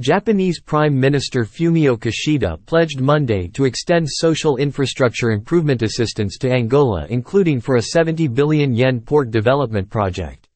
Japanese Prime Minister Fumio Kishida pledged Monday to extend social infrastructure improvement assistance to Angola including for a 70 billion yen port development project.